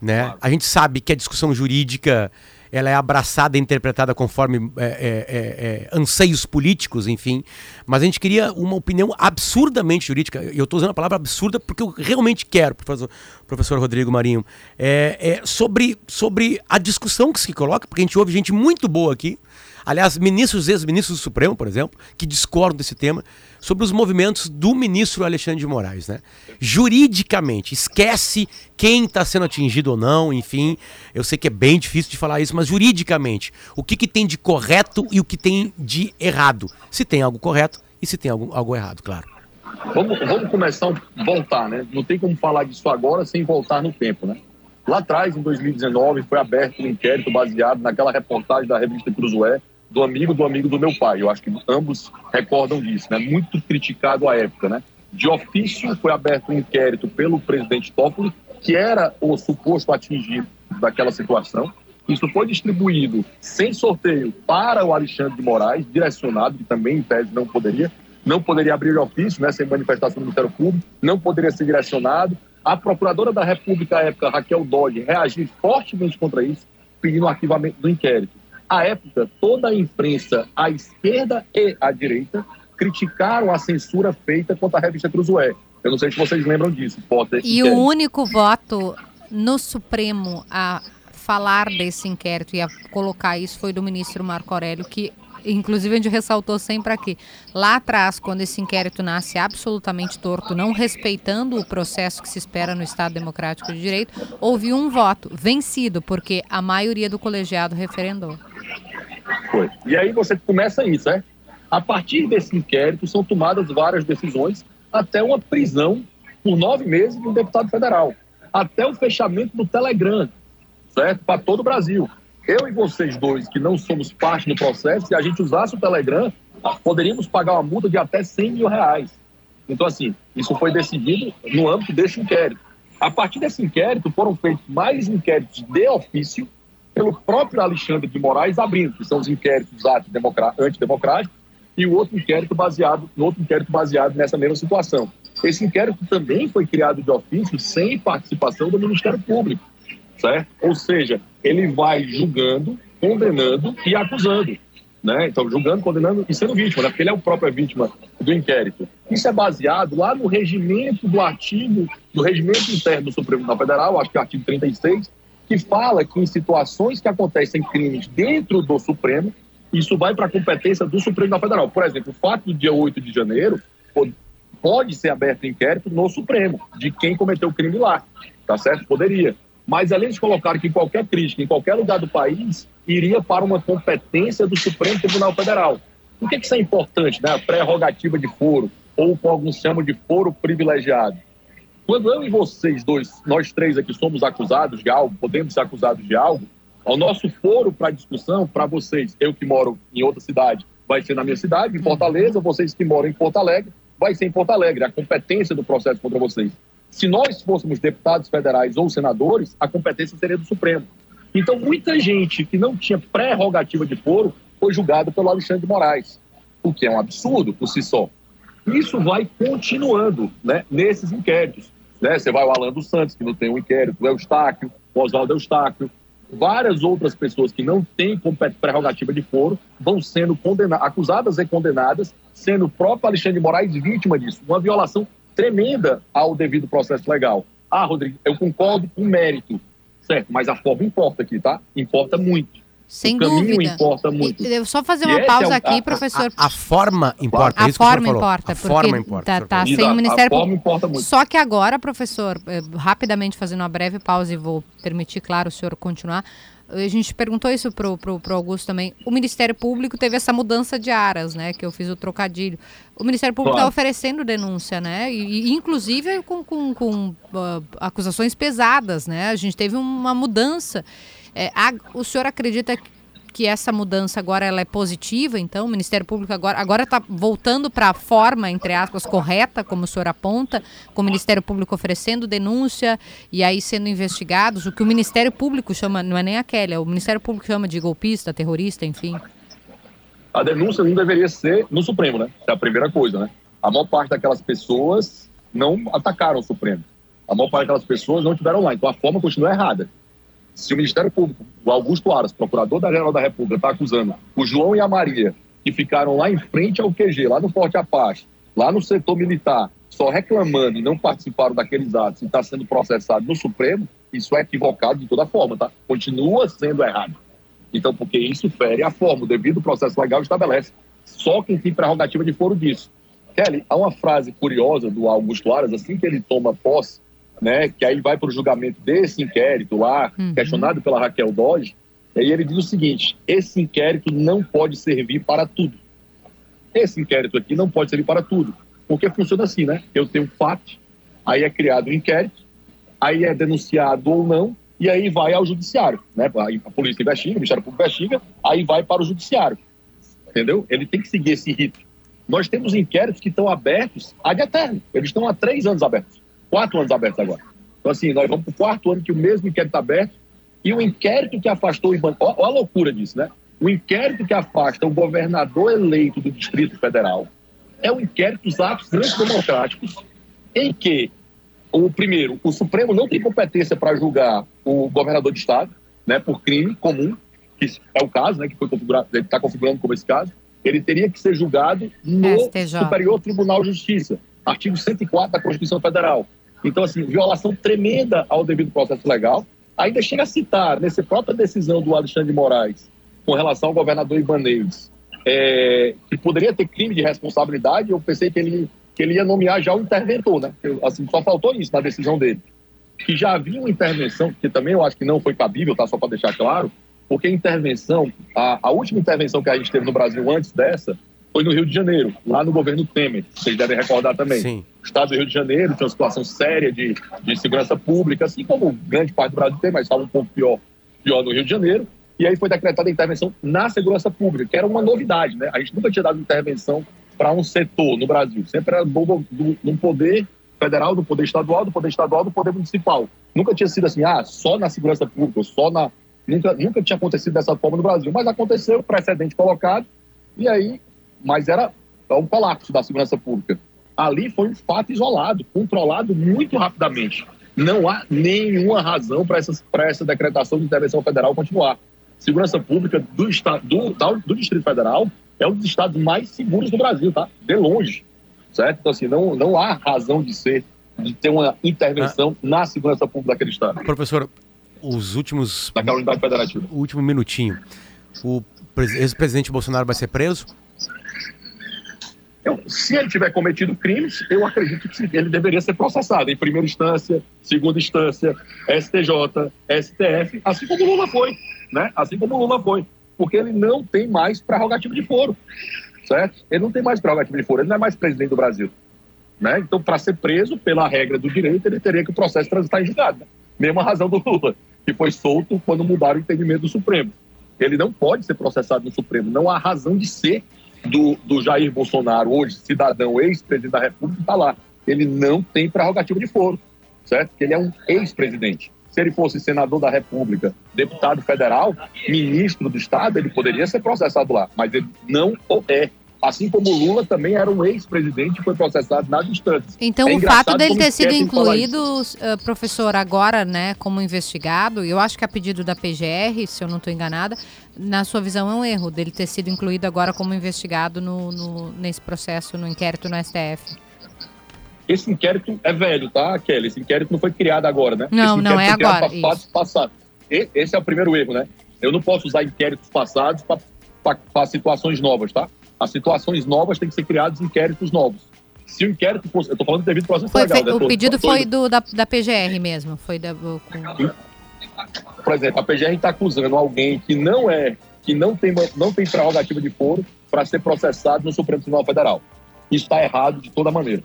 Né? A gente sabe que a discussão jurídica ela é abraçada e interpretada conforme é, é, é, é, anseios políticos, enfim. Mas a gente queria uma opinião absurdamente jurídica. Eu estou usando a palavra absurda porque eu realmente quero, professor, professor Rodrigo Marinho, é, é, sobre, sobre a discussão que se coloca, porque a gente ouve gente muito boa aqui, Aliás, ministros, ex-ministros do Supremo, por exemplo, que discordam desse tema, sobre os movimentos do ministro Alexandre de Moraes. Né? Juridicamente, esquece quem está sendo atingido ou não, enfim. Eu sei que é bem difícil de falar isso, mas juridicamente, o que, que tem de correto e o que tem de errado? Se tem algo correto e se tem algo, algo errado, claro. Vamos, vamos começar a voltar, né? Não tem como falar disso agora sem voltar no tempo, né? Lá atrás, em 2019, foi aberto um inquérito baseado naquela reportagem da revista Cruzoé, do amigo do amigo do meu pai. Eu acho que ambos recordam disso, né? Muito criticado à época, né? De ofício foi aberto um inquérito pelo presidente Toffoli, que era o suposto atingido daquela situação. Isso foi distribuído sem sorteio para o Alexandre de Moraes, direcionado, que também em tese não poderia, não poderia abrir ofício, né, sem manifestação do Ministério Público, não poderia ser direcionado. A procuradora da República à época, Raquel Dodge, reagiu fortemente contra isso, pedindo o arquivamento do inquérito. À época, toda a imprensa, à esquerda e à direita, criticaram a censura feita contra a revista Cruzoé. Eu não sei se vocês lembram disso, Potter. E o único voto no Supremo a falar desse inquérito e a colocar isso foi do ministro Marco Aurélio, que inclusive a gente ressaltou sempre aqui, lá atrás, quando esse inquérito nasce absolutamente torto, não respeitando o processo que se espera no Estado Democrático de Direito, houve um voto vencido, porque a maioria do colegiado referendou. Foi. E aí você começa isso, né? A partir desse inquérito são tomadas várias decisões, até uma prisão por nove meses de um deputado federal, até o fechamento do Telegram, certo? Para todo o Brasil eu e vocês dois, que não somos parte do processo, se a gente usasse o Telegram, poderíamos pagar uma multa de até 100 mil reais. Então, assim, isso foi decidido no âmbito desse inquérito. A partir desse inquérito, foram feitos mais inquéritos de ofício pelo próprio Alexandre de Moraes abrindo, que são os inquéritos antidemocráticos, e o outro inquérito baseado, outro inquérito baseado nessa mesma situação. Esse inquérito também foi criado de ofício sem participação do Ministério Público certo? Ou seja, ele vai julgando, condenando e acusando. Né? Então, julgando, condenando e sendo vítima, né? porque ele é o próprio vítima do inquérito. Isso é baseado lá no regimento do artigo, do regimento interno do Supremo Tribunal Federal, acho que é o artigo 36, que fala que em situações que acontecem crimes dentro do Supremo, isso vai para a competência do Supremo Tribunal Federal. Por exemplo, o fato do dia 8 de janeiro pode ser aberto inquérito no Supremo, de quem cometeu o crime lá, tá certo? Poderia. Mas além de colocar que qualquer crítica, em qualquer lugar do país, iria para uma competência do Supremo Tribunal Federal. Por que, que isso é importante, né? A prerrogativa de foro, ou como alguns chamam de foro privilegiado. Quando eu e vocês dois, nós três aqui, somos acusados de algo, podemos ser acusados de algo, o nosso foro para discussão, para vocês, eu que moro em outra cidade, vai ser na minha cidade, em Fortaleza, vocês que moram em Porto Alegre, vai ser em Porto Alegre, a competência do processo contra vocês. Se nós fôssemos deputados federais ou senadores, a competência seria do Supremo. Então, muita gente que não tinha prerrogativa de foro foi julgado pelo Alexandre de Moraes, o que é um absurdo por si só. Isso vai continuando né, nesses inquéritos. Né? Você vai o Alan dos Santos, que não tem um inquérito, o Eustáquio, o Oswaldo Eustáquio, várias outras pessoas que não têm prerrogativa de foro vão sendo acusadas e condenadas, sendo o próprio Alexandre de Moraes vítima disso. Uma violação tremenda ao devido processo legal. Ah, Rodrigo, eu concordo com o mérito, certo? Mas a forma importa aqui, tá? Importa muito. Sem o caminho dúvida. importa muito. Eu só fazer uma pausa é o, aqui, a, professor. A, a, forma importa. A é forma importa, a forma importa, tá, tá sem o Ministério A forma importa muito. Só que agora, professor, eh, rapidamente fazendo uma breve pausa e vou permitir, claro, o senhor continuar. A gente perguntou isso pro, pro, pro Augusto também. O Ministério Público teve essa mudança de aras, né? Que eu fiz o trocadilho. O Ministério Público está oferecendo denúncia, né? E, e, inclusive com, com, com ah, acusações pesadas, né? A gente teve uma mudança. É, a- o senhor acredita que essa mudança agora ela é positiva, então o Ministério Público agora agora está voltando para a forma entre aspas correta, como o senhor aponta, com o Ministério Público oferecendo denúncia e aí sendo investigados, o que o Ministério Público chama, não é nem a Kelly, é o Ministério Público chama de golpista, terrorista, enfim. A denúncia não deveria ser no Supremo, né? É a primeira coisa, né? A maior parte daquelas pessoas não atacaram o Supremo. A maior parte daquelas pessoas não tiveram lá. Então a forma continua errada. Se o Ministério Público, o Augusto Aras, procurador da Geral da República, está acusando o João e a Maria, que ficaram lá em frente ao QG, lá no Forte Apache, lá no setor militar, só reclamando e não participaram daqueles atos e está sendo processado no Supremo, isso é equivocado de toda forma, tá? Continua sendo errado. Então, porque isso fere a forma, o devido processo legal estabelece. Só quem tem prerrogativa de foro disso. Kelly, há uma frase curiosa do Augusto Aras, assim que ele toma posse, né, que aí vai para o julgamento desse inquérito lá, uhum. questionado pela Raquel Dodge, e aí ele diz o seguinte: esse inquérito não pode servir para tudo. Esse inquérito aqui não pode servir para tudo, porque funciona assim, né? Eu tenho fato, aí é criado um inquérito, aí é denunciado ou não, e aí vai ao judiciário, né? A polícia investiga, o Ministério Público investiga, aí vai para o judiciário, entendeu? Ele tem que seguir esse rito. Nós temos inquéritos que estão abertos ad eterno, eles estão há três anos abertos quatro anos abertos agora. Então, assim, nós vamos para o quarto ano que o mesmo inquérito está aberto e o inquérito que afastou o Iban... Olha a loucura disso, né? O inquérito que afasta o governador eleito do Distrito Federal é o inquérito dos atos antidemocráticos em que, o primeiro, o Supremo não tem competência para julgar o governador de Estado, né, por crime comum, que é o caso, né, que foi configurado, ele está configurando como esse caso, ele teria que ser julgado no STJ. Superior Tribunal de Justiça, artigo 104 da Constituição Federal. Então, assim, violação tremenda ao devido processo legal. Ainda chega a citar, nessa própria decisão do Alexandre de Moraes, com relação ao governador Ibanez, é, que poderia ter crime de responsabilidade, eu pensei que ele, que ele ia nomear já o interventor, né? Assim, só faltou isso na decisão dele. Que já havia uma intervenção, que também eu acho que não foi cabível, tá? Só para deixar claro, porque a intervenção, a, a última intervenção que a gente teve no Brasil antes dessa, foi no Rio de Janeiro, lá no governo Temer, vocês devem recordar também. Sim. O estado do Rio de Janeiro tinha uma situação séria de, de segurança pública, assim como grande parte do Brasil tem, mas estava um pouco pior, pior no Rio de Janeiro. E aí foi decretada a intervenção na segurança pública, que era uma novidade, né? A gente nunca tinha dado intervenção para um setor no Brasil, sempre era do, do, do poder federal, do poder estadual, do poder estadual, do poder municipal. Nunca tinha sido assim, ah, só na segurança pública, só na. Nunca, nunca tinha acontecido dessa forma no Brasil, mas aconteceu, precedente colocado, e aí mas era um colapso da segurança pública. Ali foi um fato isolado, controlado muito rapidamente. Não há nenhuma razão para essa decretação de intervenção federal continuar. Segurança pública do, do, do Distrito Federal é um dos estados mais seguros do Brasil, tá? De longe, certo? Então, assim, não, não há razão de ser, de ter uma intervenção ah. na segurança pública daquele estado. Professor, os últimos... Daquela unidade federativa. O último minutinho. O ex-presidente Bolsonaro vai ser preso? Eu, se ele tiver cometido crimes, eu acredito que ele deveria ser processado em primeira instância, segunda instância, STJ, STF, assim como Lula foi, né? Assim como Lula foi, porque ele não tem mais prerrogativa de foro, certo? Ele não tem mais prerrogativa de foro, ele não é mais presidente do Brasil, né? Então, para ser preso pela regra do direito, ele teria que o processo transitar em julgado. Né? Mesma razão do Lula, que foi solto quando mudaram o entendimento do Supremo. Ele não pode ser processado no Supremo, não há razão de ser do, do Jair Bolsonaro, hoje cidadão, ex-presidente da República, está lá. Ele não tem prerrogativa de foro, certo? Porque ele é um ex-presidente. Se ele fosse senador da República, deputado federal, ministro do Estado, ele poderia ser processado lá, mas ele não o é. Assim como o Lula também era um ex-presidente e foi processado nas instâncias. Então, é o fato dele ter sido incluído, uh, professor, agora, né, como investigado, eu acho que a pedido da PGR, se eu não estou enganada, na sua visão é um erro dele ter sido incluído agora como investigado no, no, nesse processo, no inquérito no STF. Esse inquérito é velho, tá, Kelly? Esse inquérito não foi criado agora, né? Não, não é agora. Passado. Esse é o primeiro erro, né? Eu não posso usar inquéritos passados para situações novas, tá? As situações novas têm que ser criados inquéritos novos. Se o inquérito fosse. Eu estou falando devido processo foi, legal. Né? O tô, pedido tô, foi do, da, da PGR mesmo. Foi da. Por exemplo, a PGR está acusando alguém que não é, que não tem, não tem prerrogativa de foro para ser processado no Supremo Tribunal Federal. Isso está errado de toda maneira.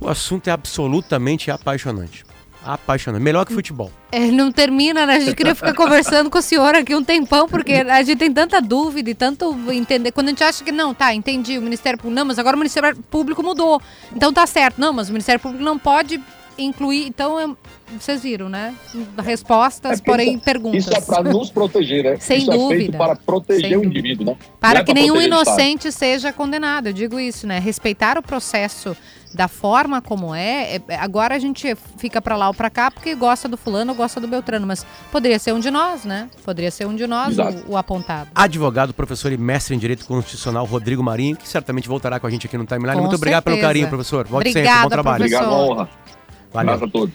O assunto é absolutamente apaixonante. Apaixonante. Melhor que futebol. É, não termina, né? A gente queria ficar conversando com o senhor aqui um tempão, porque a gente tem tanta dúvida e tanto entender. Quando a gente acha que não, tá, entendi, o Ministério Público. Não, mas agora o Ministério Público mudou. Então tá certo. Não, mas o Ministério Público não pode incluir. Então, é- vocês viram, né? Respostas, É porém isso- perguntas. Isso é para nos proteger, né? Sem isso é dúvida. feito para proteger Sem o dúvida. indivíduo, né? Não Para é que nenhum inocente seja condenado. Eu digo isso, né? Respeitar o processo da forma como é. é- agora a gente fica pra lá ou pra cá porque gosta do fulano ou gosta do Beltrano, mas poderia ser um de nós, né? Poderia ser um de nós o, o apontado. Advogado, professor e mestre em Direito Constitucional Rodrigo Marinho, que certamente voltará com a gente aqui no Timeline. Com Muito obrigado pelo certeza. carinho, professor. Volte sempre, Obrigada, bom trabalho. professor. Obrigado, uma honra. Valeu. Abraço a todos.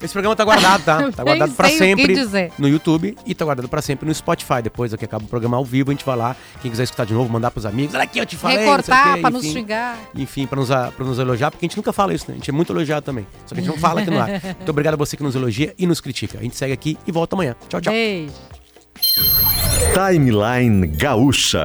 Esse programa tá guardado, tá? Tá guardado que sempre no YouTube e tá guardado pra sempre no Spotify. Depois que acaba o programa ao vivo, a gente vai lá. Quem quiser escutar de novo, mandar pros amigos. Olha aqui, eu te falei. Recortar pra nos xingar. Enfim, pra nos, pra nos elogiar, porque a gente nunca fala isso, né? A gente é muito elogiado também. Só que a gente não fala aqui no ar. Muito obrigado a você que nos elogia e nos critica. A gente segue aqui e volta amanhã. Tchau, tchau. Beijo. Timeline Gaúcha.